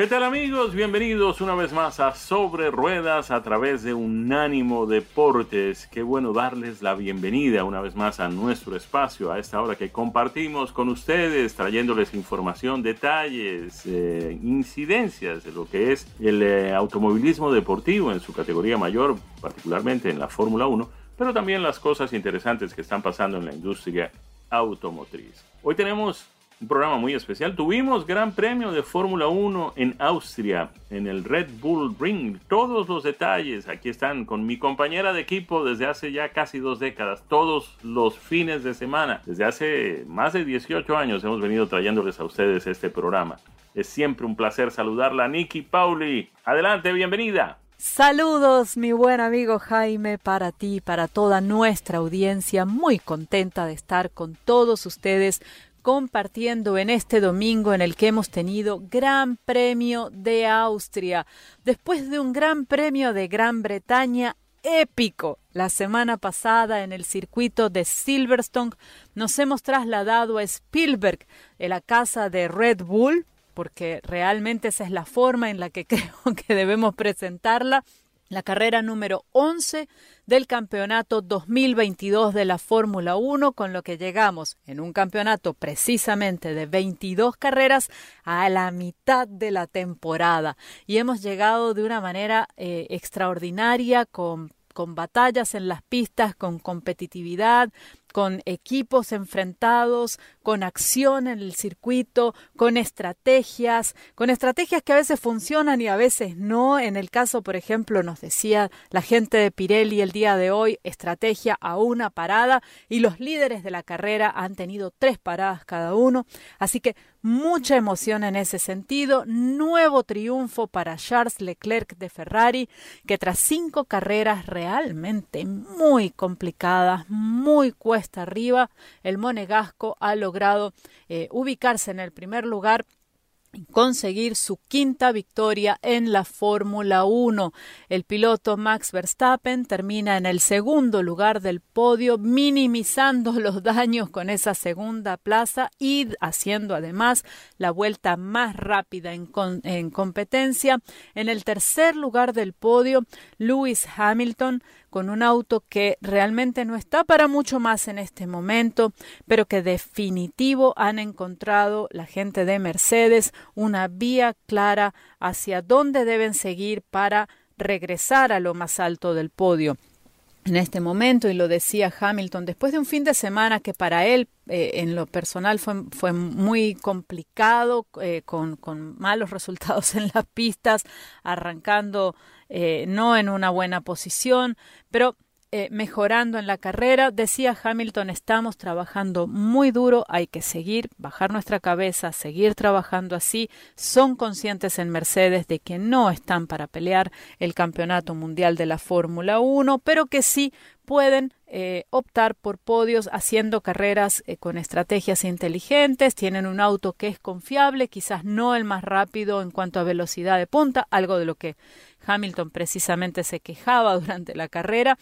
¿Qué tal amigos? Bienvenidos una vez más a Sobre Ruedas a través de Unánimo Deportes. Qué bueno darles la bienvenida una vez más a nuestro espacio, a esta hora que compartimos con ustedes, trayéndoles información, detalles, eh, incidencias de lo que es el eh, automovilismo deportivo en su categoría mayor, particularmente en la Fórmula 1, pero también las cosas interesantes que están pasando en la industria automotriz. Hoy tenemos un programa muy especial. Tuvimos Gran Premio de Fórmula 1 en Austria, en el Red Bull Ring. Todos los detalles aquí están con mi compañera de equipo desde hace ya casi dos décadas, todos los fines de semana. Desde hace más de 18 años hemos venido trayéndoles a ustedes este programa. Es siempre un placer saludarla, Nikki Pauli. Adelante, bienvenida. Saludos, mi buen amigo Jaime, para ti, para toda nuestra audiencia. Muy contenta de estar con todos ustedes compartiendo en este domingo en el que hemos tenido Gran Premio de Austria, después de un Gran Premio de Gran Bretaña épico. La semana pasada en el circuito de Silverstone nos hemos trasladado a Spielberg, en la casa de Red Bull, porque realmente esa es la forma en la que creo que debemos presentarla. La carrera número 11 del campeonato 2022 de la Fórmula 1, con lo que llegamos en un campeonato precisamente de 22 carreras a la mitad de la temporada. Y hemos llegado de una manera eh, extraordinaria con con batallas en las pistas, con competitividad, con equipos enfrentados, con acción en el circuito, con estrategias, con estrategias que a veces funcionan y a veces no. En el caso, por ejemplo, nos decía la gente de Pirelli el día de hoy, estrategia a una parada y los líderes de la carrera han tenido tres paradas cada uno. Así que mucha emoción en ese sentido. Nuevo triunfo para Charles Leclerc de Ferrari, que tras cinco carreras realmente muy complicadas, muy cuesta arriba, el monegasco ha logrado eh, ubicarse en el primer lugar conseguir su quinta victoria en la Fórmula 1. El piloto Max Verstappen termina en el segundo lugar del podio, minimizando los daños con esa segunda plaza y haciendo además la vuelta más rápida en, en competencia. En el tercer lugar del podio, Lewis Hamilton con un auto que realmente no está para mucho más en este momento, pero que definitivo han encontrado la gente de Mercedes una vía clara hacia dónde deben seguir para regresar a lo más alto del podio. En este momento, y lo decía Hamilton, después de un fin de semana que para él eh, en lo personal fue, fue muy complicado, eh, con, con, malos resultados en las pistas, arrancando eh, no en una buena posición, pero eh, mejorando en la carrera. Decía Hamilton, estamos trabajando muy duro, hay que seguir, bajar nuestra cabeza, seguir trabajando así. Son conscientes en Mercedes de que no están para pelear el campeonato mundial de la Fórmula 1, pero que sí pueden eh, optar por podios haciendo carreras con estrategias inteligentes, tienen un auto que es confiable, quizás no el más rápido en cuanto a velocidad de punta, algo de lo que Hamilton precisamente se quejaba durante la carrera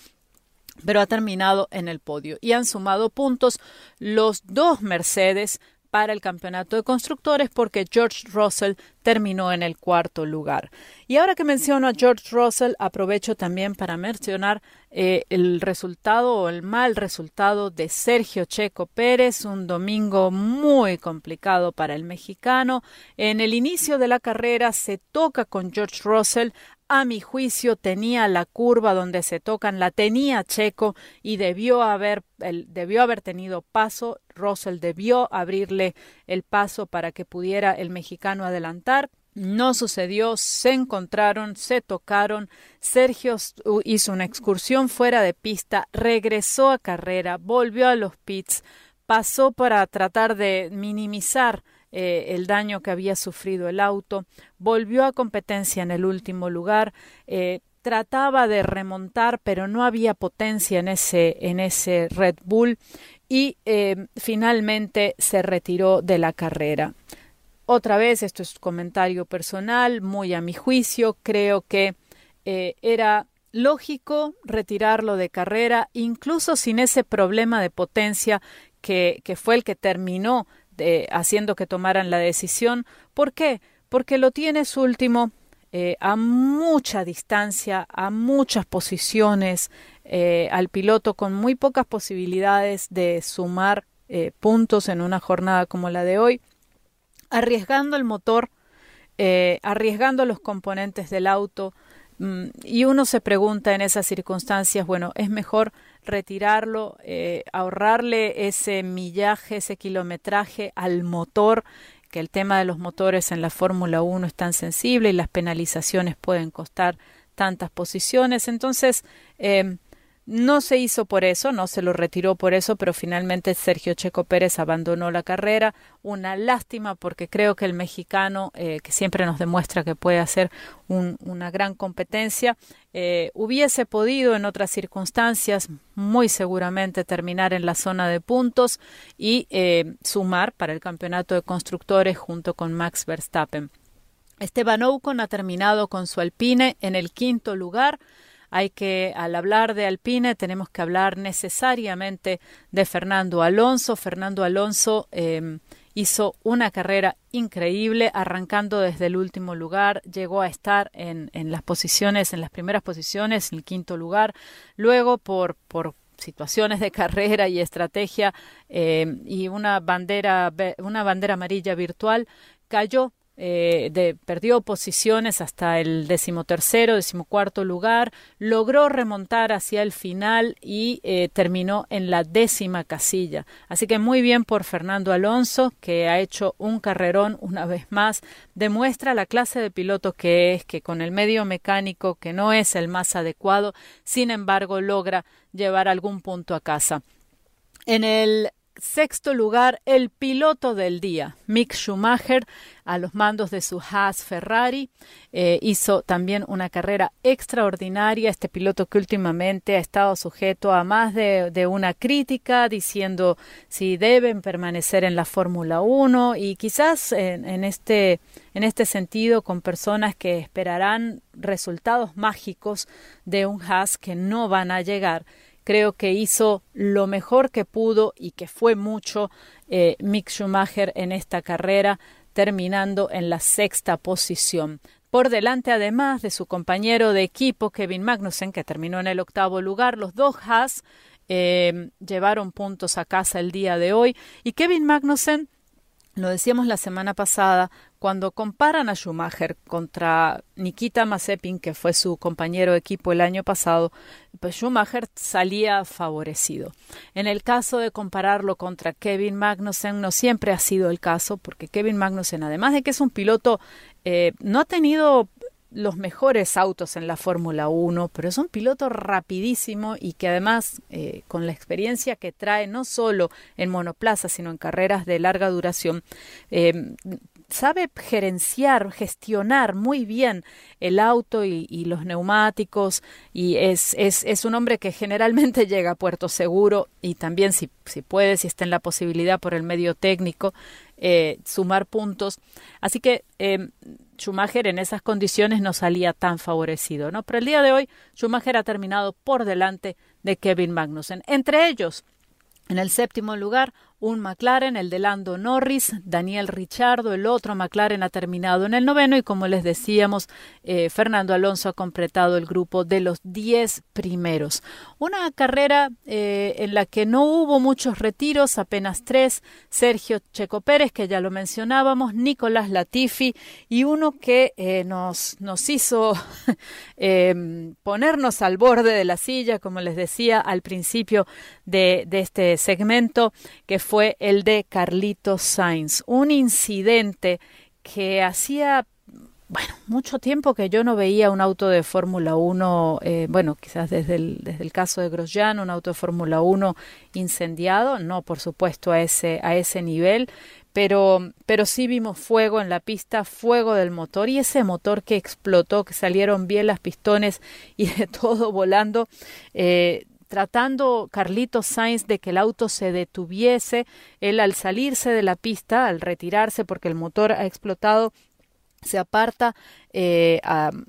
pero ha terminado en el podio. Y han sumado puntos los dos Mercedes para el campeonato de constructores porque George Russell terminó en el cuarto lugar. Y ahora que menciono a George Russell, aprovecho también para mencionar eh, el resultado o el mal resultado de Sergio Checo Pérez, un domingo muy complicado para el mexicano. En el inicio de la carrera se toca con George Russell, a mi juicio tenía la curva donde se tocan, la tenía Checo y debió haber, debió haber tenido paso. Russell debió abrirle el paso para que pudiera el mexicano adelantar. No sucedió, se encontraron, se tocaron. Sergio hizo una excursión fuera de pista, regresó a carrera, volvió a los pits, pasó para tratar de minimizar eh, el daño que había sufrido el auto, volvió a competencia en el último lugar, eh, trataba de remontar, pero no había potencia en ese, en ese Red Bull y eh, finalmente se retiró de la carrera. Otra vez, esto es comentario personal, muy a mi juicio, creo que era lógico retirarlo de carrera, incluso sin ese problema de potencia que, fue el que terminó haciendo que tomaran la decisión. ¿Por qué? Porque lo tienes último eh, a mucha distancia, a muchas posiciones, eh, al piloto con muy pocas posibilidades de sumar eh, puntos en una jornada como la de hoy, arriesgando el motor, arriesgando los componentes del auto, mm, y uno se pregunta en esas circunstancias, bueno, es mejor retirarlo, eh, ahorrarle ese millaje, ese kilometraje al motor, que el tema de los motores en la Fórmula 1 es tan sensible y las penalizaciones pueden costar tantas posiciones. Entonces, eh, no se hizo por eso, no se lo retiró por eso, pero finalmente Sergio Checo Pérez abandonó la carrera. Una lástima porque creo que el mexicano, eh, que siempre nos demuestra que puede hacer una gran competencia, eh, hubiese podido en otras circunstancias muy seguramente terminar en la zona de puntos y eh, sumar para el campeonato de constructores junto con Max Verstappen. Esteban Ocon ha terminado con su Alpine en el quinto lugar hay que, al hablar de Alpine, tenemos que hablar necesariamente de Fernando Alonso. Fernando Alonso em, hizo una carrera increíble, arrancando desde el último lugar, llegó a estar en, en las posiciones, en las primeras posiciones, en el quinto lugar. Luego, por, situaciones de carrera y estrategia em, y una bandera, una bandera amarilla virtual, cayó eh, perdió posiciones hasta el decimotercero, decimocuarto lugar, logró remontar hacia el final y eh, terminó en la décima casilla. Así que muy bien por Fernando Alonso, que ha hecho un carrerón una vez más, demuestra la clase de piloto que es, que con el medio mecánico que no es el más adecuado, sin embargo logra llevar algún punto a casa. En el sexto lugar, el piloto del día, Mick Schumacher, a los mandos de su Haas Ferrari. Eh, hizo también una carrera extraordinaria. Este piloto que últimamente ha estado sujeto a más de, una crítica, diciendo si deben permanecer en la Fórmula 1 y quizás en, este, en este sentido con personas que esperarán resultados mágicos de un Haas que no van a llegar creo que hizo lo mejor que pudo y que fue mucho eh, Mick Schumacher en esta carrera, terminando en la sexta posición. Por delante, además de su compañero de equipo, Kevin Magnussen, que terminó en el octavo lugar, los dos Haas eh, llevaron puntos a casa el día de hoy. Y Kevin Magnussen, lo decíamos la semana pasada, cuando comparan a Schumacher contra Nikita Mazepin, que fue su compañero de equipo el año pasado, pues Schumacher salía favorecido. En el caso de compararlo contra Kevin Magnussen, no siempre ha sido el caso, porque Kevin Magnussen, además de que es un piloto, eh, no ha tenido los mejores autos en la Fórmula 1, pero es un piloto rapidísimo y que además eh, con la experiencia que trae no solo en monoplaza, sino en carreras de larga duración, eh, sabe gerenciar, gestionar muy bien el auto y, los neumáticos y es, es, es, un hombre que generalmente llega a puerto seguro y también si, si puede, si está en la posibilidad por el medio técnico, eh, sumar puntos. Así que eh, Schumacher en esas condiciones no salía tan favorecido, ¿no? Pero el día de hoy Schumacher ha terminado por delante de Kevin Magnussen. Entre ellos, en el séptimo lugar, un McLaren, el de Lando Norris, Daniel Richardo, el otro McLaren ha terminado en el noveno y como les decíamos, eh, Fernando Alonso ha completado el grupo de los diez primeros. Una carrera eh, en la que no hubo muchos retiros, apenas tres, Sergio Checo Pérez, que ya lo mencionábamos, Nicolás Latifi y uno que eh, nos, nos hizo ponernos al borde de la silla, como les decía al principio de, de este segmento, que fue el de Carlitos Sainz, un incidente que hacía bueno, mucho tiempo que yo no veía un auto de Fórmula 1, eh, bueno, quizás desde el, desde el caso de Grosjean, un auto de Fórmula 1 incendiado, no por supuesto a ese, a ese nivel, pero, pero sí vimos fuego en la pista, fuego del motor y ese motor que explotó, que salieron bien las pistones y de todo volando, eh, tratando Carlitos Sainz de que el auto se detuviese. Él al salirse de la pista, al retirarse porque el motor ha explotado, se aparta eh,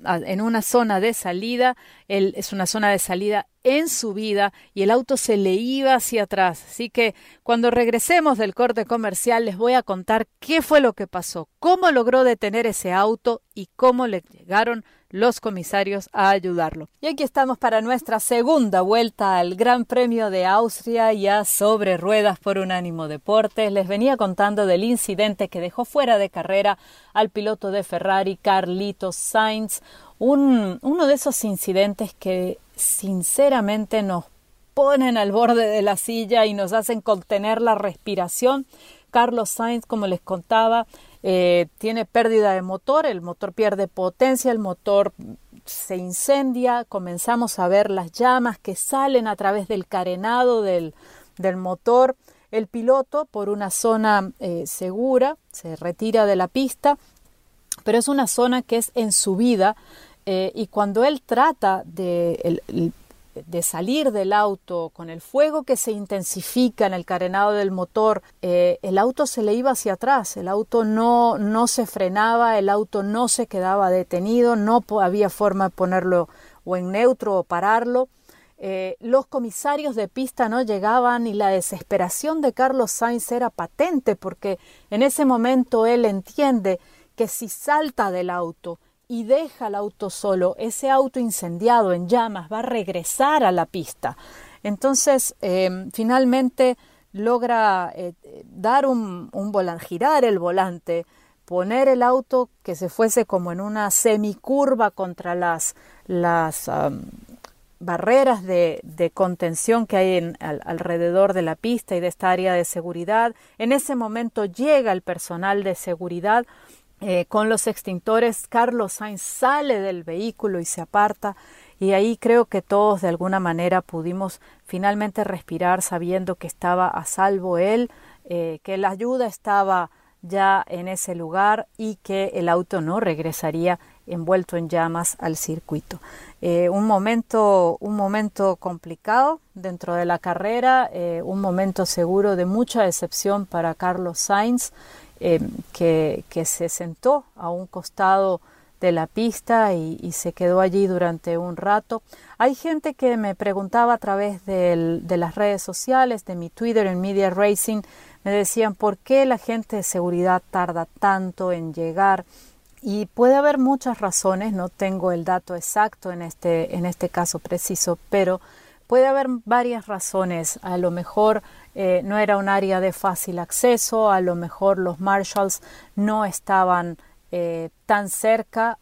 en una zona de salida, él, es una zona de salida en subida y el auto se le iba hacia atrás. Así que cuando regresemos del corte comercial les voy a contar qué fue lo que pasó, cómo logró detener ese auto y cómo le llegaron los comisarios a ayudarlo. Y aquí estamos para nuestra segunda vuelta al Gran Premio de Austria, ya sobre ruedas por Unánimo Deportes. Les venía contando del incidente que dejó fuera de carrera al piloto de Ferrari, Carlitos Sainz, un, uno de esos incidentes que sinceramente nos ponen al borde de la silla y nos hacen contener la respiración. Carlos Sainz, como les contaba, eh, tiene pérdida de motor, el motor pierde potencia, el motor se incendia, comenzamos a ver las llamas que salen a través del carenado del, del motor. El piloto, por una zona eh, segura, se retira de la pista, pero es una zona que es en subida eh, y cuando él trata de, salir del auto con el fuego que se intensifica en el carenado del motor, eh, el auto se le iba hacia atrás, el auto no, no se frenaba, el auto no se quedaba detenido, no había forma de ponerlo o en neutro o pararlo. Eh, los comisarios de pista no llegaban y la desesperación de Carlos Sainz era patente porque en ese momento él entiende que si salta del auto y deja el auto solo, ese auto incendiado en llamas va a regresar a la pista. Entonces, em, finalmente logra eh, dar un, girar el volante, poner el auto que se fuese como en una semicurva contra las, las barreras de, contención que hay en, alrededor de la pista y de esta área de seguridad. En ese momento llega el personal de seguridad eh, con los extintores, Carlos Sainz sale del vehículo y se aparta y ahí creo que todos de alguna manera pudimos finalmente respirar sabiendo que estaba a salvo él, eh, que la ayuda estaba ya en ese lugar y que el auto no regresaría envuelto en llamas al circuito. Eh, un momento, un momento complicado dentro de la carrera, un momento seguro de mucha decepción para Carlos Sainz Em, que, se sentó a un costado de la pista y, se quedó allí durante un rato. Hay gente que me preguntaba a través de las redes sociales, de mi Twitter en Media Racing, me decían por qué la gente de seguridad tarda tanto en llegar. Y puede haber muchas razones, no tengo el dato exacto en este, en este caso preciso, pero puede haber varias razones. A lo mejor eh, no era un área de fácil acceso, a lo mejor los marshals no estaban eh, tan cerca.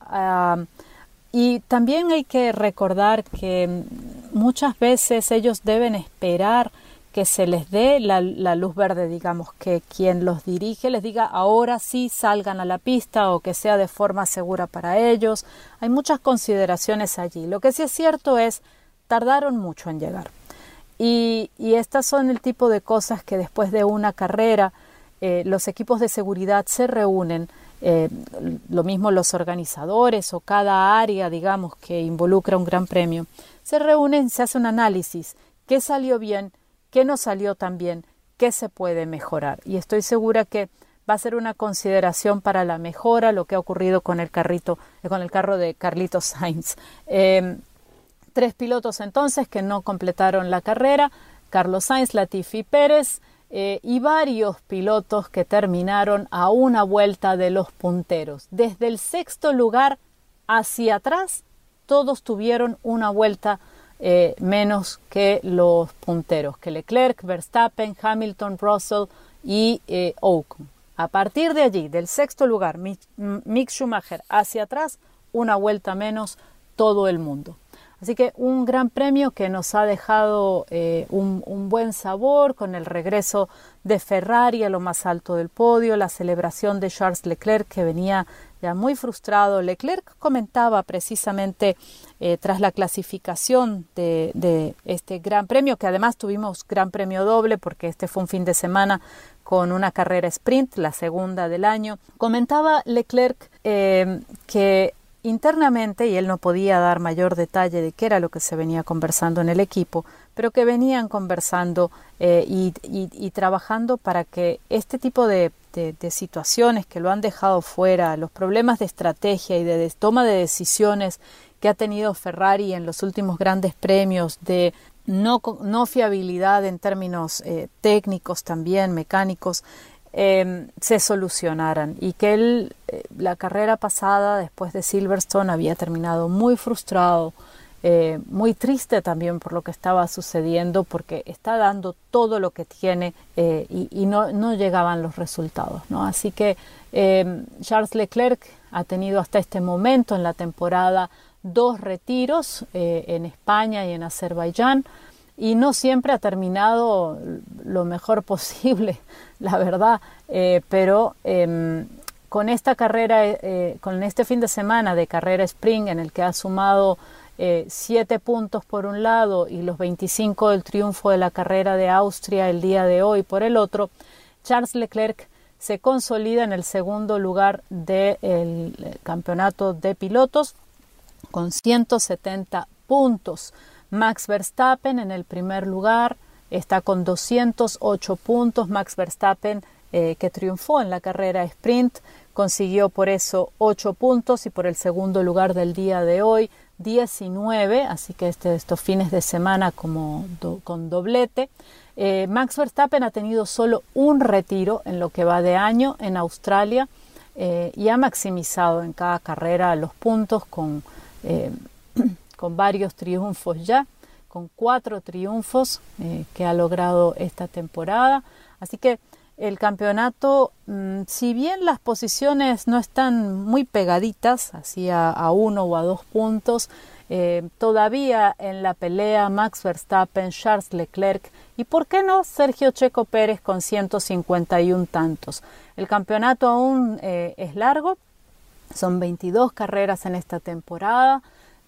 y también hay que recordar que muchas veces ellos deben esperar que se les dé la, la, luz verde, digamos, que quien los dirige les diga ahora sí salgan a la pista o que sea de forma segura para ellos. Hay muchas consideraciones allí. Lo que sí es cierto es, tardaron mucho en llegar. Y, estas son el tipo de cosas que después de una carrera eh, los equipos de seguridad se reúnen, eh, lo mismo los organizadores o cada área, digamos, que involucra un gran premio, se reúnen, se hace un análisis, qué salió bien, qué no salió tan bien, qué se puede mejorar. Y estoy segura que va a ser una consideración para la mejora lo que ha ocurrido con el carrito, con el carro de Carlitos Sainz. Eh, Tres pilotos entonces que no completaron la carrera, Carlos Sainz, Latifi Pérez, eh, y varios pilotos que terminaron a una vuelta de los punteros. Desde el sexto lugar hacia atrás, todos tuvieron una vuelta eh, menos que los punteros, que Leclerc, Verstappen, Hamilton, Russell y eh, Ocon. A partir de allí, del sexto lugar, Mick Schumacher hacia atrás, una vuelta menos todo el mundo. Así que un gran premio que nos ha dejado eh, un, buen sabor con el regreso de Ferrari a lo más alto del podio, la celebración de Charles Leclerc que venía ya muy frustrado. Leclerc comentaba precisamente eh, tras la clasificación de, este gran premio, que además tuvimos gran premio doble porque este fue un fin de semana con una carrera sprint, la segunda del año, comentaba Leclerc eh, que internamente, y él no podía dar mayor detalle de qué era lo que se venía conversando en el equipo, pero que venían conversando eh, y, trabajando para que este tipo de, situaciones que lo han dejado fuera, los problemas de estrategia y de, toma de decisiones que ha tenido Ferrari en los últimos grandes premios, de no, no fiabilidad en términos eh, técnicos también, mecánicos, Em, se solucionaran y que él, eh, la carrera pasada después de Silverstone había terminado muy frustrado, eh, muy triste también por lo que estaba sucediendo porque está dando todo lo que tiene eh, y, no, no, llegaban los resultados. ¿no? Así que em, Charles Leclerc ha tenido hasta este momento en la temporada dos retiros en España y en Azerbaiyán y no siempre ha terminado lo mejor posible, la verdad, eh, pero em, con esta carrera, eh, con este fin de semana de carrera Spring en el que ha sumado eh, siete puntos por un lado y los 25 del triunfo de la carrera de Austria el día de hoy por el otro, Charles Leclerc se consolida en el segundo lugar del campeonato de pilotos con 170 puntos. Max Verstappen en el primer lugar está con 208 puntos. Max Verstappen, eh, que triunfó en la carrera sprint, consiguió por eso 8 puntos y por el segundo lugar del día de hoy 19, así que este, estos fines de semana como con doblete. Eh, Max Verstappen ha tenido solo un retiro en lo que va de año en Australia eh, y ha maximizado en cada carrera los puntos con con varios triunfos ya, con cuatro triunfos eh, que ha logrado esta temporada. Así que el campeonato, mm, si bien las posiciones no están muy pegaditas, así a, uno o a dos puntos, eh, todavía en la pelea Max Verstappen, Charles Leclerc y, ¿por qué no, Sergio Checo Pérez con 151 tantos? El campeonato aún eh, es largo, son 22 carreras en esta temporada.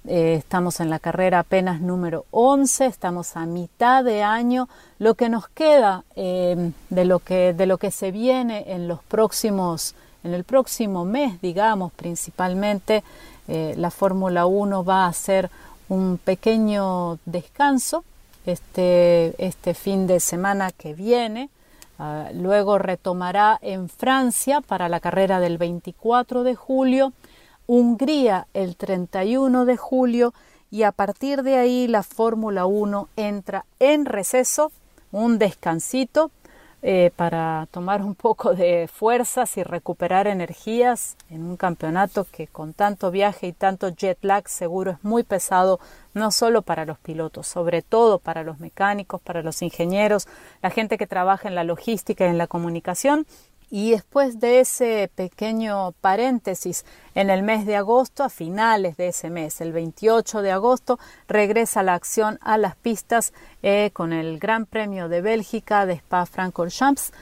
Eh, estamos en la carrera apenas número 11, estamos a mitad de año. Lo que nos queda eh, de, lo que, de lo que se viene en los próximos, en el próximo mes, digamos, principalmente, eh, la Fórmula 1 va a hacer un pequeño descanso este, este fin de semana que viene. Ah, luego retomará en Francia para la carrera del 24 de julio Hungría el 31 de julio y a partir de ahí la Fórmula 1 entra en receso, un descansito eh, para tomar un poco de fuerzas y recuperar energías en un campeonato que con tanto viaje y tanto jet lag seguro es muy pesado, no solo para los pilotos, sobre todo para los mecánicos, para los ingenieros, la gente que trabaja en la logística y en la comunicación y después de ese pequeño paréntesis, en el mes de agosto, a finales de ese mes, el 28 de agosto, regresa la acción a las pistas eh, con el Gran Premio de Bélgica de Spa-Francorchamps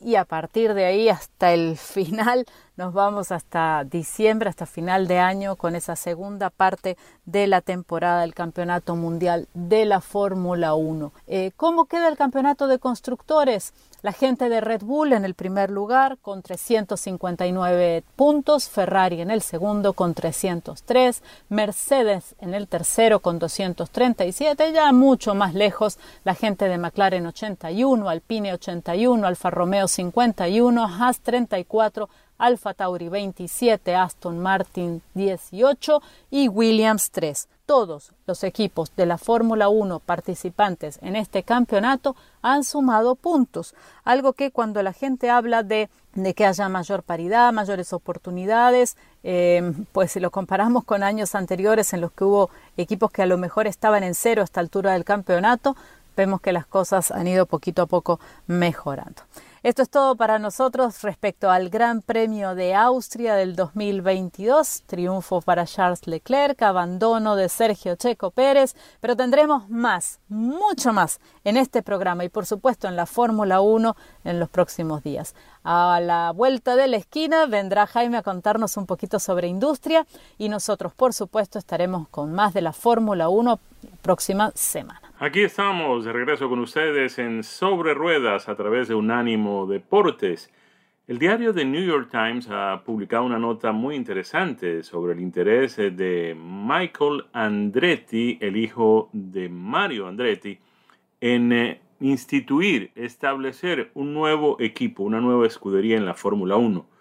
y a partir de ahí hasta el final nos vamos hasta diciembre, hasta final de año, con esa segunda parte de la temporada del Campeonato Mundial de la Fórmula 1. Eh, ¿Cómo queda el Campeonato de Constructores? La gente de Red Bull en el primer lugar con 359 puntos, Ferrari en el segundo con 303, Mercedes en el tercero con 237, ya mucho más lejos la gente de McLaren 81, Alpine 81, Alfa Romeo 51, Haas 34, Alfa Tauri 27, Aston Martin 18 y Williams 3. Todos los equipos de la Fórmula 1 participantes en este campeonato han sumado puntos, algo que cuando la gente habla de, que haya mayor paridad, mayores oportunidades, eh, pues si lo comparamos con años anteriores en los que hubo equipos que a lo mejor estaban en cero a esta altura del campeonato, vemos que las cosas han ido poquito a poco mejorando. Esto es todo para nosotros respecto al Gran Premio de Austria del 2022. Triunfo para Charles Leclerc, abandono de Sergio Checo Pérez, pero tendremos más, mucho más en este programa y por supuesto en la Fórmula 1 en los próximos días. A la vuelta de la esquina vendrá Jaime a contarnos un poquito sobre industria y nosotros por supuesto estaremos con más de la Fórmula 1 próxima semana. Aquí estamos de regreso con ustedes en Sobre Ruedas a través de Unánimo Deportes. El diario The New York Times ha publicado una nota muy interesante sobre el interés de Michael Andretti, el hijo de Mario Andretti, en eh, instituir, establecer un nuevo equipo, una nueva escudería en la Fórmula 1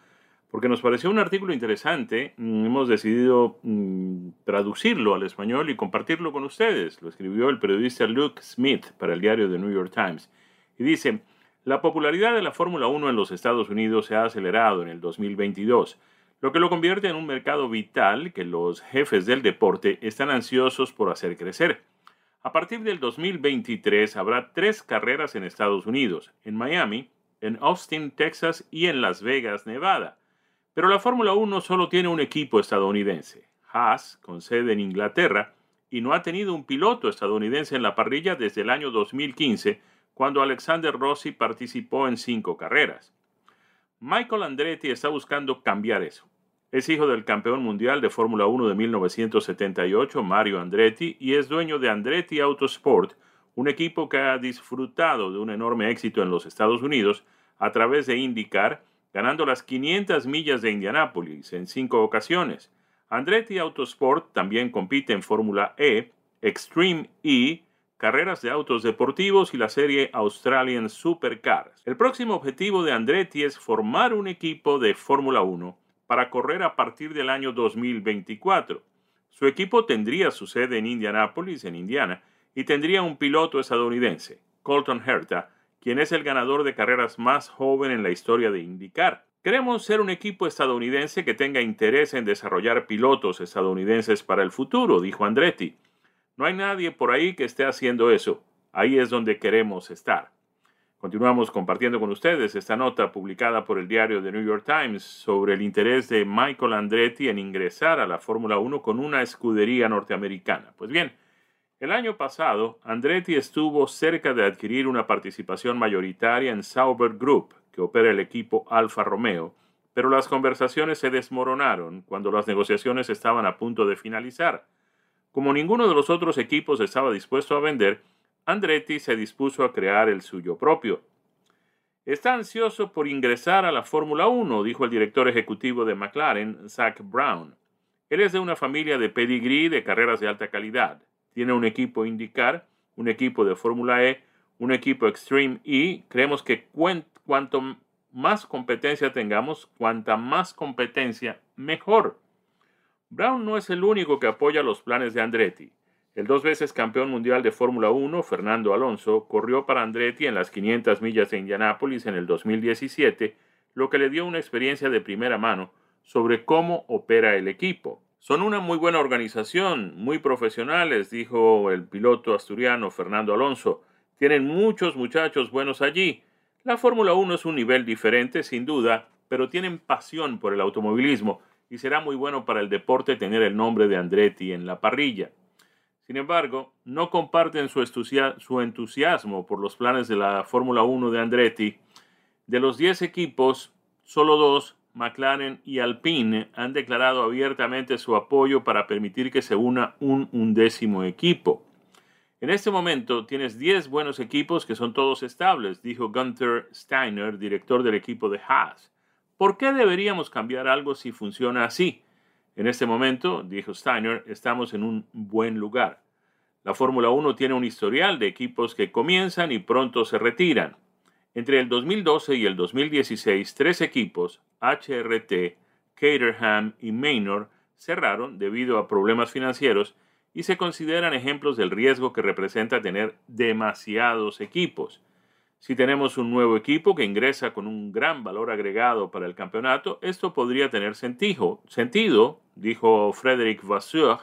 porque nos pareció un artículo interesante, mm, hemos decidido mm, traducirlo al español y compartirlo con ustedes. Lo escribió el periodista Luke Smith para el diario The New York Times. Y dice, la popularidad de la Fórmula 1 en los Estados Unidos se ha acelerado en el 2022, lo que lo convierte en un mercado vital que los jefes del deporte están ansiosos por hacer crecer. A partir del 2023 habrá tres carreras en Estados Unidos, en Miami, en Austin, Texas y en Las Vegas, Nevada. Pero la Fórmula 1 solo tiene un equipo estadounidense, Haas, con sede en Inglaterra, y no ha tenido un piloto estadounidense en la parrilla desde el año 2015, cuando Alexander Rossi participó en cinco carreras. Michael Andretti está buscando cambiar eso. Es hijo del campeón mundial de Fórmula 1 de 1978, Mario Andretti, y es dueño de Andretti Autosport, un equipo que ha disfrutado de un enorme éxito en los Estados Unidos a través de IndyCar ganando las 500 millas de Indianápolis en cinco ocasiones. Andretti Autosport también compite en Fórmula E, Extreme E, carreras de autos deportivos y la serie Australian Supercars. El próximo objetivo de Andretti es formar un equipo de Fórmula 1 para correr a partir del año 2024. Su equipo tendría su sede en Indianápolis, en Indiana, y tendría un piloto estadounidense, Colton Herta, quien es el ganador de carreras más joven en la historia de IndyCar. Queremos ser un equipo estadounidense que tenga interés en desarrollar pilotos estadounidenses para el futuro, dijo Andretti. No hay nadie por ahí que esté haciendo eso. Ahí es donde queremos estar. Continuamos compartiendo con ustedes esta nota publicada por el diario The New York Times sobre el interés de Michael Andretti en ingresar a la Fórmula 1 con una escudería norteamericana. Pues bien, el año pasado, Andretti estuvo cerca de adquirir una participación mayoritaria en Sauber Group, que opera el equipo Alfa Romeo, pero las conversaciones se desmoronaron cuando las negociaciones estaban a punto de finalizar. Como ninguno de los otros equipos estaba dispuesto a vender, Andretti se dispuso a crear el suyo propio. Está ansioso por ingresar a la Fórmula 1, dijo el director ejecutivo de McLaren, Zach Brown. Él es de una familia de pedigree de carreras de alta calidad tiene un equipo IndyCar, un equipo de Fórmula E, un equipo Extreme E. Creemos que cuanto más competencia tengamos, cuanta más competencia, mejor. Brown no es el único que apoya los planes de Andretti. El dos veces campeón mundial de Fórmula 1, Fernando Alonso, corrió para Andretti en las 500 millas de Indianápolis en el 2017, lo que le dio una experiencia de primera mano sobre cómo opera el equipo. Son una muy buena organización, muy profesionales, dijo el piloto asturiano Fernando Alonso. Tienen muchos muchachos buenos allí. La Fórmula 1 es un nivel diferente, sin duda, pero tienen pasión por el automovilismo y será muy bueno para el deporte tener el nombre de Andretti en la parrilla. Sin embargo, no comparten su, su entusiasmo por los planes de la Fórmula 1 de Andretti. De los 10 equipos, solo dos McLaren y Alpine han declarado abiertamente su apoyo para permitir que se una un undécimo equipo. En este momento tienes 10 buenos equipos que son todos estables, dijo Gunther Steiner, director del equipo de Haas. ¿Por qué deberíamos cambiar algo si funciona así? En este momento, dijo Steiner, estamos en un buen lugar. La Fórmula 1 tiene un historial de equipos que comienzan y pronto se retiran. Entre el 2012 y el 2016, tres equipos, HRT, Caterham y Maynard cerraron debido a problemas financieros y se consideran ejemplos del riesgo que representa tener demasiados equipos. Si tenemos un nuevo equipo que ingresa con un gran valor agregado para el campeonato, esto podría tener sentido, dijo Frédéric Vasseur,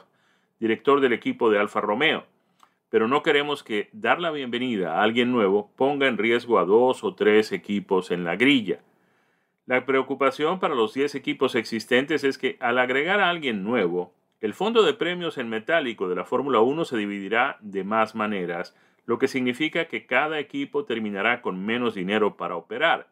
director del equipo de Alfa Romeo. Pero no queremos que dar la bienvenida a alguien nuevo ponga en riesgo a dos o tres equipos en la grilla. La preocupación para los 10 equipos existentes es que al agregar a alguien nuevo, el fondo de premios en metálico de la Fórmula 1 se dividirá de más maneras, lo que significa que cada equipo terminará con menos dinero para operar.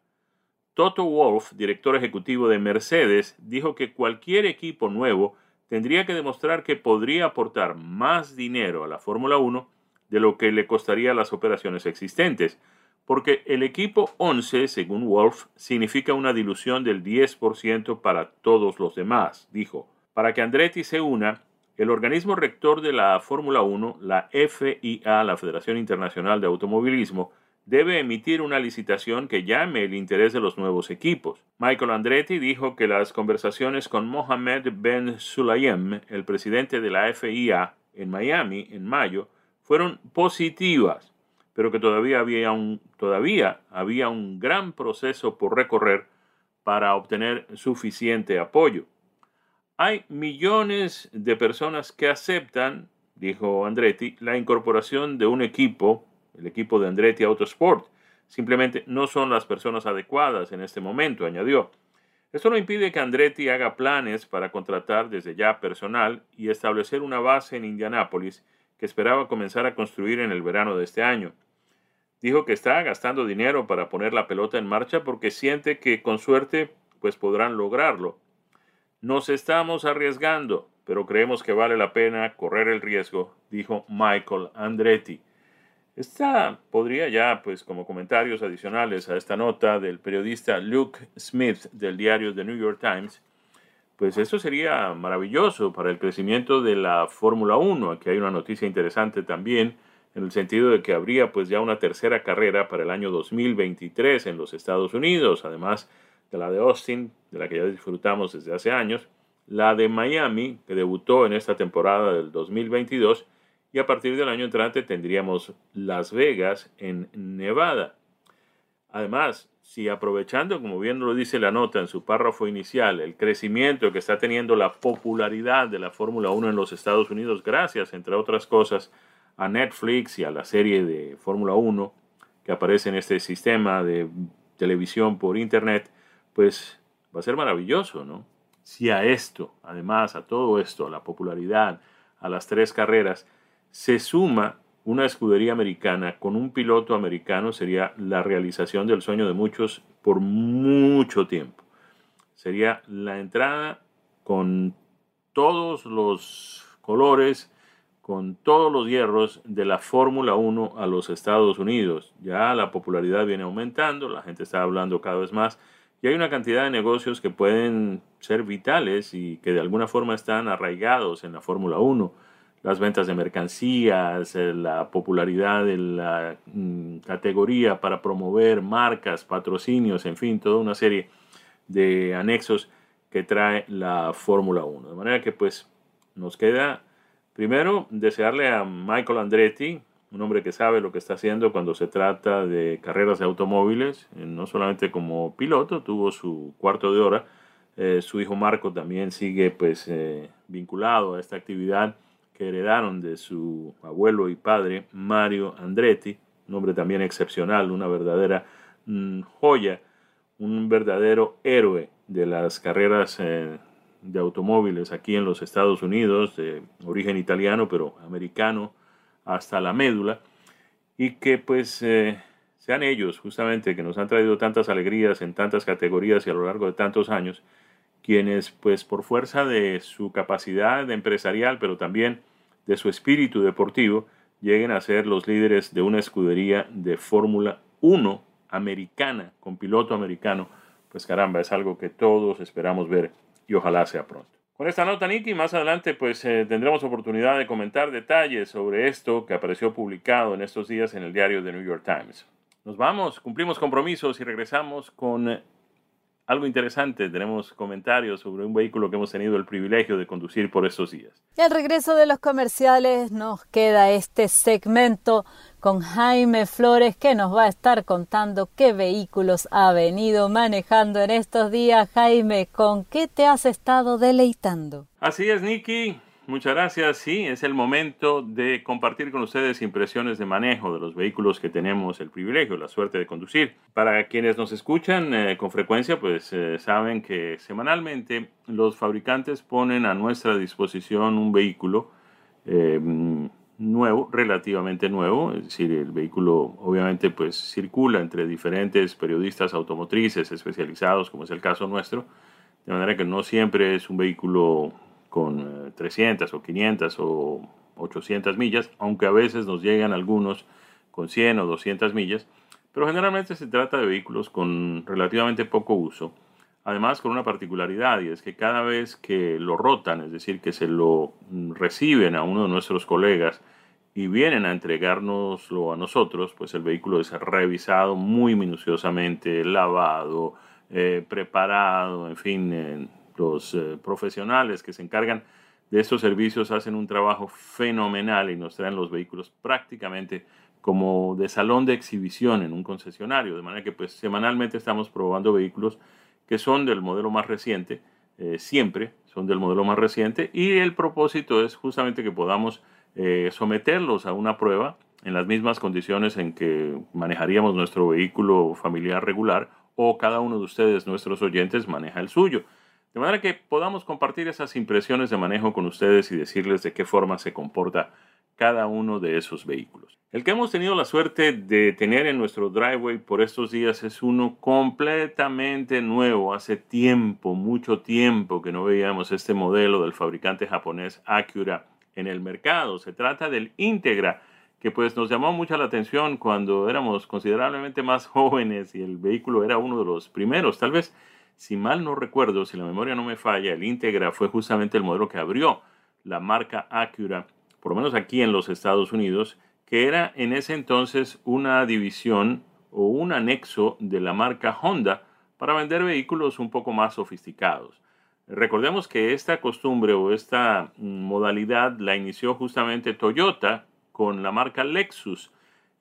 Toto Wolff, director ejecutivo de Mercedes, dijo que cualquier equipo nuevo tendría que demostrar que podría aportar más dinero a la Fórmula 1 de lo que le costaría las operaciones existentes, porque el equipo 11, según Wolf, significa una dilución del 10% para todos los demás, dijo. Para que Andretti se una, el organismo rector de la Fórmula 1, la FIA, la Federación Internacional de Automovilismo, debe emitir una licitación que llame el interés de los nuevos equipos. Michael Andretti dijo que las conversaciones con Mohamed Ben Sulayem, el presidente de la FIA, en Miami en mayo, fueron positivas pero que todavía había un, todavía había un gran proceso por recorrer para obtener suficiente apoyo. Hay millones de personas que aceptan, dijo Andretti, la incorporación de un equipo, el equipo de Andretti Autosport. Simplemente no son las personas adecuadas en este momento, añadió. Esto no impide que Andretti haga planes para contratar desde ya personal y establecer una base en Indianápolis que esperaba comenzar a construir en el verano de este año. Dijo que está gastando dinero para poner la pelota en marcha porque siente que con suerte pues podrán lograrlo. Nos estamos arriesgando, pero creemos que vale la pena correr el riesgo, dijo Michael Andretti. Esta podría ya, pues como comentarios adicionales a esta nota del periodista Luke Smith del diario The New York Times, pues eso sería maravilloso para el crecimiento de la Fórmula 1. Aquí hay una noticia interesante también en el sentido de que habría pues ya una tercera carrera para el año 2023 en los Estados Unidos, además de la de Austin, de la que ya disfrutamos desde hace años, la de Miami, que debutó en esta temporada del 2022, y a partir del año entrante tendríamos Las Vegas en Nevada. Además, si aprovechando, como bien lo dice la nota en su párrafo inicial, el crecimiento que está teniendo la popularidad de la Fórmula 1 en los Estados Unidos, gracias, entre otras cosas, a Netflix y a la serie de Fórmula 1 que aparece en este sistema de televisión por Internet, pues va a ser maravilloso, ¿no? Si a esto, además, a todo esto, a la popularidad, a las tres carreras, se suma una escudería americana con un piloto americano, sería la realización del sueño de muchos por mucho tiempo. Sería la entrada con todos los colores, con todos los hierros de la Fórmula 1 a los Estados Unidos. Ya la popularidad viene aumentando, la gente está hablando cada vez más y hay una cantidad de negocios que pueden ser vitales y que de alguna forma están arraigados en la Fórmula 1. Las ventas de mercancías, eh, la popularidad de la mm, categoría para promover marcas, patrocinios, en fin, toda una serie de anexos que trae la Fórmula 1. De manera que pues nos queda Primero, desearle a Michael Andretti, un hombre que sabe lo que está haciendo cuando se trata de carreras de automóviles, eh, no solamente como piloto, tuvo su cuarto de hora, eh, su hijo Marco también sigue pues eh, vinculado a esta actividad que heredaron de su abuelo y padre Mario Andretti, un hombre también excepcional, una verdadera mm, joya, un verdadero héroe de las carreras de automóviles aquí en los Estados Unidos, de origen italiano, pero americano hasta la médula, y que pues eh, sean ellos justamente que nos han traído tantas alegrías en tantas categorías y a lo largo de tantos años, quienes pues por fuerza de su capacidad empresarial, pero también de su espíritu deportivo, lleguen a ser los líderes de una escudería de Fórmula 1 americana, con piloto americano, pues caramba, es algo que todos esperamos ver y ojalá sea pronto. Con esta nota, Nicky, más adelante pues eh, tendremos oportunidad de comentar detalles sobre esto que apareció publicado en estos días en el diario The New York Times. Nos vamos, cumplimos compromisos y regresamos con algo interesante. Tenemos comentarios sobre un vehículo que hemos tenido el privilegio de conducir por estos días. Y al regreso de los comerciales nos queda este segmento con Jaime Flores que nos va a estar contando qué vehículos ha venido manejando en estos días. Jaime, ¿con qué te has estado deleitando? Así es, Nicky. Muchas gracias. Sí, es el momento de compartir con ustedes impresiones de manejo de los vehículos que tenemos el privilegio, la suerte de conducir. Para quienes nos escuchan eh, con frecuencia, pues eh, saben que semanalmente los fabricantes ponen a nuestra disposición un vehículo eh, nuevo, relativamente nuevo, es decir, el vehículo obviamente pues circula entre diferentes periodistas automotrices especializados, como es el caso nuestro, de manera que no siempre es un vehículo con 300 eh, o 500 o 800 millas, aunque a veces nos llegan algunos con 100 o 200 millas, pero generalmente se trata de vehículos con relativamente poco uso, además con una particularidad y es que cada vez que lo rotan, es decir, que se lo mm, reciben a uno de nuestros colegas y vienen a entregárnoslo a nosotros, pues el vehículo es revisado muy minuciosamente, lavado, eh, preparado, en fin, los eh, profesionales que se encargan de estos servicios hacen un trabajo fenomenal y nos traen los vehículos prácticamente como de salón de exhibición en un concesionario, de manera que pues semanalmente estamos probando vehículos que son del modelo más reciente, eh, siempre son del modelo más reciente y el propósito es justamente que podamos eh, someterlos a una prueba en las mismas condiciones en que manejaríamos nuestro vehículo familiar regular o cada uno de ustedes, nuestros oyentes, maneja el suyo. De manera que podamos compartir esas impresiones de manejo con ustedes y decirles de qué forma se comporta cada uno de esos vehículos. El que hemos tenido la suerte de tener en nuestro driveway por estos días es uno completamente nuevo. Hace tiempo, mucho tiempo que no veíamos este modelo del fabricante japonés Acura en el mercado. Se trata del Integra, que pues nos llamó mucho la atención cuando éramos considerablemente más jóvenes y el vehículo era uno de los primeros. Tal vez si mal no recuerdo, si la memoria no me falla, el Integra fue justamente el modelo que abrió la marca Acura, por lo menos aquí en los Estados Unidos, que era en ese entonces una división o un anexo de la marca Honda para vender vehículos un poco más sofisticados. Recordemos que esta costumbre o esta modalidad la inició justamente Toyota con la marca Lexus.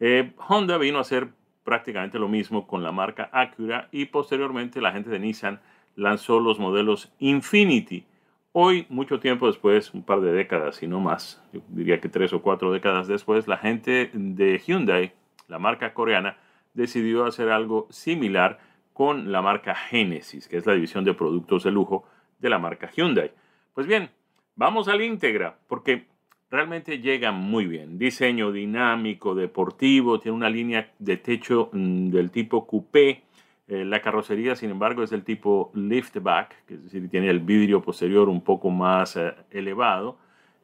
Eh, Honda vino a ser prácticamente lo mismo con la marca Acura y posteriormente la gente de Nissan lanzó los modelos Infinity. Hoy, mucho tiempo después, un par de décadas y no más, yo diría que tres o cuatro décadas después, la gente de Hyundai, la marca coreana, decidió hacer algo similar con la marca Genesis, que es la división de productos de lujo de la marca Hyundai. Pues bien, vamos al íntegra, porque realmente llega muy bien. Diseño dinámico, deportivo, tiene una línea de techo mm, del tipo coupé. Eh, la carrocería, sin embargo, es del tipo liftback, que es decir, tiene el vidrio posterior un poco más eh, elevado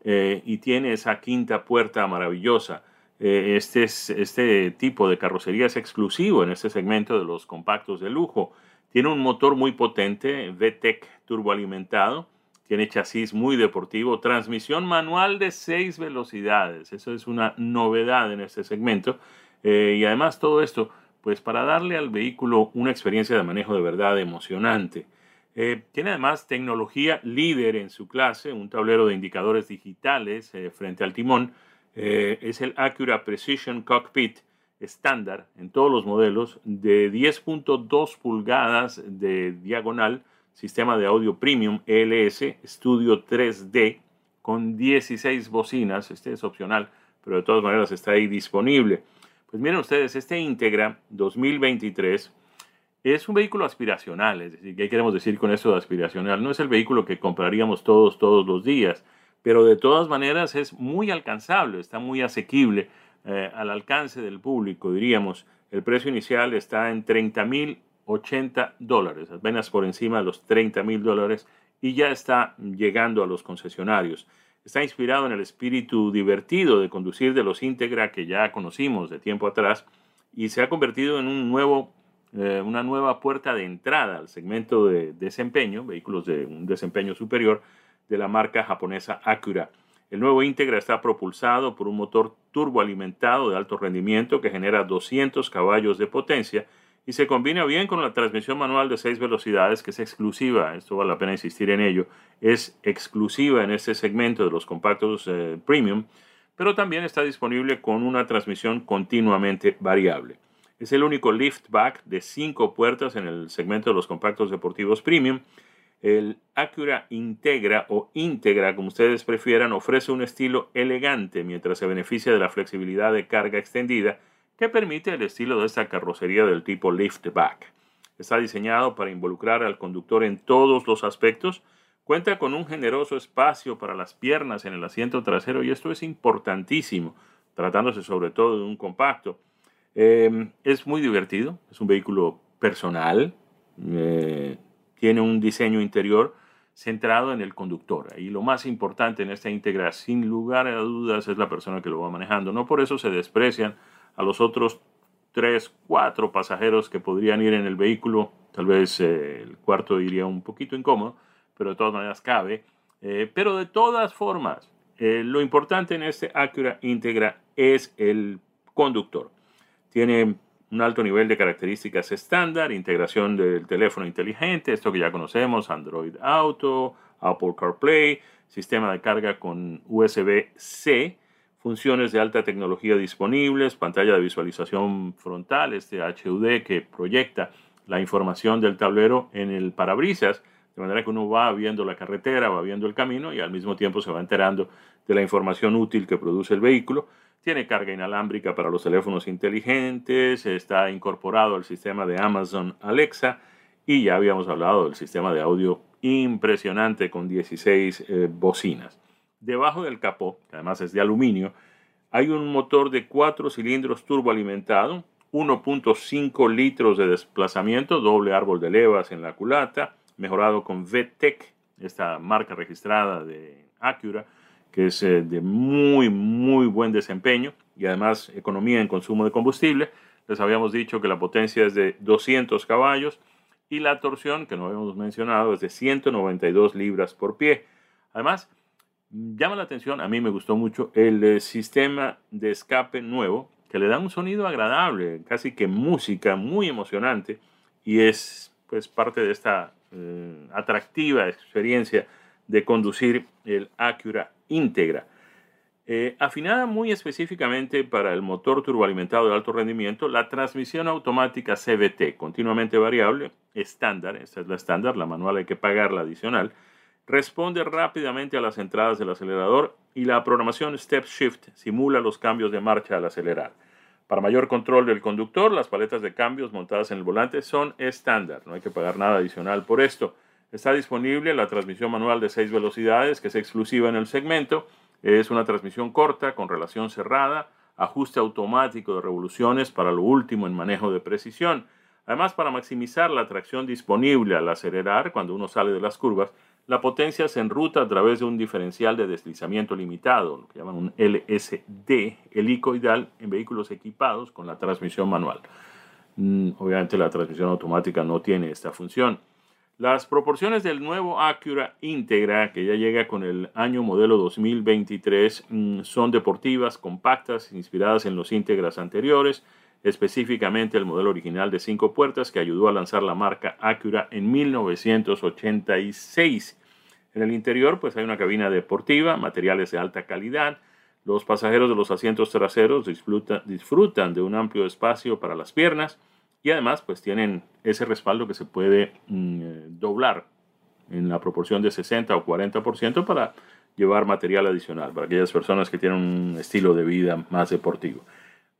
eh, y tiene esa quinta puerta maravillosa. este, es, este tipo de carrocería es exclusivo en este segmento de los compactos de lujo. Tiene un motor muy potente, VTEC turboalimentado, tiene chasis muy deportivo, transmisión manual de seis velocidades. Eso es una novedad en este segmento. Eh, y además todo esto, pues para darle al vehículo una experiencia de manejo de verdad emocionante. Eh, tiene además tecnología líder en su clase, un tablero de indicadores digitales eh, frente al timón. es el Acura Precision Cockpit estándar en todos los modelos de 10.2 pulgadas de diagonal sistema de audio premium ELS Studio 3D con 16 bocinas. Este es opcional, pero de todas maneras está ahí disponible. Pues miren ustedes, este Integra 2023 es un vehículo aspiracional, es decir, ¿qué queremos decir con eso de aspiracional? No es el vehículo que compraríamos todos, todos los días, pero de todas maneras es muy alcanzable, está muy asequible eh, al alcance del público, diríamos. El precio inicial está en 30 mil 80 dólares, apenas por encima de los 30 mil dólares y ya está llegando a los concesionarios. Está inspirado en el espíritu divertido de conducir de los Integra que ya conocimos de tiempo atrás y se ha convertido en un nuevo, eh, una nueva puerta de entrada al segmento de desempeño, vehículos de un desempeño superior de la marca japonesa Acura. El nuevo Integra está propulsado por un motor turboalimentado de alto rendimiento que genera 200 caballos de potencia y se combina bien con la transmisión manual de seis velocidades que es exclusiva, esto vale la pena insistir en ello, es exclusiva en este segmento de los compactos eh, premium, pero también está disponible con una transmisión continuamente variable. Es el único liftback de cinco puertas en el segmento de los compactos deportivos premium. El Acura Integra o Integra, como ustedes prefieran, ofrece un estilo elegante mientras se beneficia de la flexibilidad de carga extendida que permite el estilo de esta carrocería del tipo liftback. Está diseñado para involucrar al conductor en todos los aspectos, cuenta con un generoso espacio para las piernas en el asiento trasero y esto es importantísimo, tratándose sobre todo de un compacto. Em, es muy divertido, es un vehículo personal, eh, tiene un diseño interior centrado en el conductor. Y lo más importante en esta íntegra, sin lugar a dudas, es la persona que lo va manejando. No por eso se desprecian a los otros tres, cuatro pasajeros que podrían ir en el vehículo. Tal vez eh, el cuarto iría un poquito incómodo, pero de todas maneras cabe. Eh, pero de todas formas, eh, lo importante en este Acura íntegra es el conductor. Tiene un alto nivel de características estándar, integración del teléfono inteligente, esto que ya conocemos, Android Auto, Apple CarPlay, sistema de carga con USB-C, funciones de alta tecnología disponibles, pantalla de visualización frontal, este HUD que proyecta la información del tablero en el parabrisas, de manera que uno va viendo la carretera, va viendo el camino y al mismo tiempo se va enterando de la información útil que produce el vehículo. Tiene carga inalámbrica para los teléfonos inteligentes, está incorporado al sistema de Amazon Alexa y ya habíamos hablado del sistema de audio impresionante con 16 eh, bocinas. Debajo del capó, que además es de aluminio, hay un motor de cuatro cilindros turboalimentado, 1.5 litros de desplazamiento, doble árbol de levas en la culata, mejorado con VTEC, esta marca registrada de Acura, que es eh, de muy, muy buen desempeño y además economía en consumo de combustible. Les habíamos dicho que la potencia es de 200 caballos y la torsión, que no habíamos mencionado, es de 192 libras por pie. Además, llama la atención, a mí me gustó mucho el eh, sistema de escape nuevo, que le da un sonido agradable, casi que música muy emocionante, y es pues parte de esta eh, atractiva experiencia de conducir el Acura íntegra. Eh, afinada muy específicamente para el motor turboalimentado de alto rendimiento, la transmisión automática CVT, continuamente variable, estándar, esta es la estándar, la manual hay que pagarla adicional, responde rápidamente a las entradas del acelerador y la programación Step Shift simula los cambios de marcha al acelerar. Para mayor control del conductor, las paletas de cambios montadas en el volante son estándar, no hay que pagar nada adicional por esto. Está disponible la transmisión manual de 6 velocidades, que es exclusiva en el segmento. Es una transmisión corta con relación cerrada, ajuste automático de revoluciones para lo último en manejo de precisión. Además, para maximizar la tracción disponible al acelerar cuando uno sale de las curvas, la potencia se enruta a través de un diferencial de deslizamiento limitado, lo que llaman un LSD, helicoidal, en vehículos equipados con la transmisión manual. Mm, obviamente la transmisión automática no tiene esta función. Las proporciones del nuevo Acura Integra, que ya llega con el año modelo 2023, mm, son deportivas, compactas, inspiradas en los Integras anteriores, específicamente el modelo original de cinco puertas que ayudó a lanzar la marca Acura en 1986. En el interior pues hay una cabina deportiva, materiales de alta calidad. Los pasajeros de los asientos traseros disfrutan, de un amplio espacio para las piernas y además pues tienen ese respaldo que se puede mm, eh, doblar en la proporción de 60 o 40% para llevar material adicional para aquellas personas que tienen un estilo de vida más deportivo.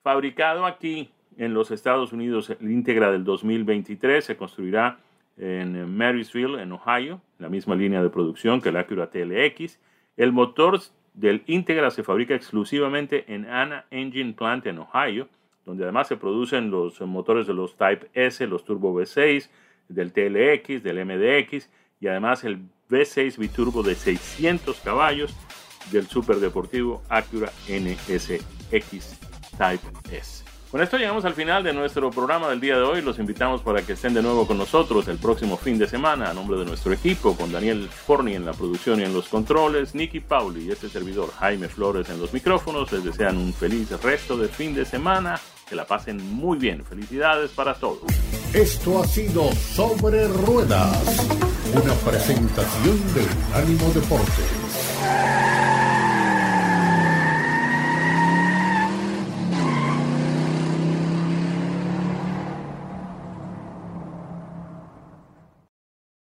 Fabricado aquí en los Estados Unidos, el íntegra del 2023 se construirá en Marysville, en Ohio, la misma línea de producción que el Acura TLX. El motor del Integra se fabrica exclusivamente en Anna Engine Plant en Ohio, donde además se producen los motores de los Type S, los Turbo V6, del TLX, del MDX y además el V6 biturbo de 600 caballos del superdeportivo Acura NSX Type S. Con esto llegamos al final de nuestro programa del día de hoy. Los invitamos para que estén de nuevo con nosotros el próximo fin de semana a nombre de nuestro equipo, con Daniel Forni en la producción y en los controles, Nicky Pauli y este servidor Jaime Flores en los micrófonos. Les desean un feliz resto de fin de semana. Que la pasen muy bien. Felicidades para todos. Esto ha sido Sobre Ruedas, una presentación de Unánimo Deportes.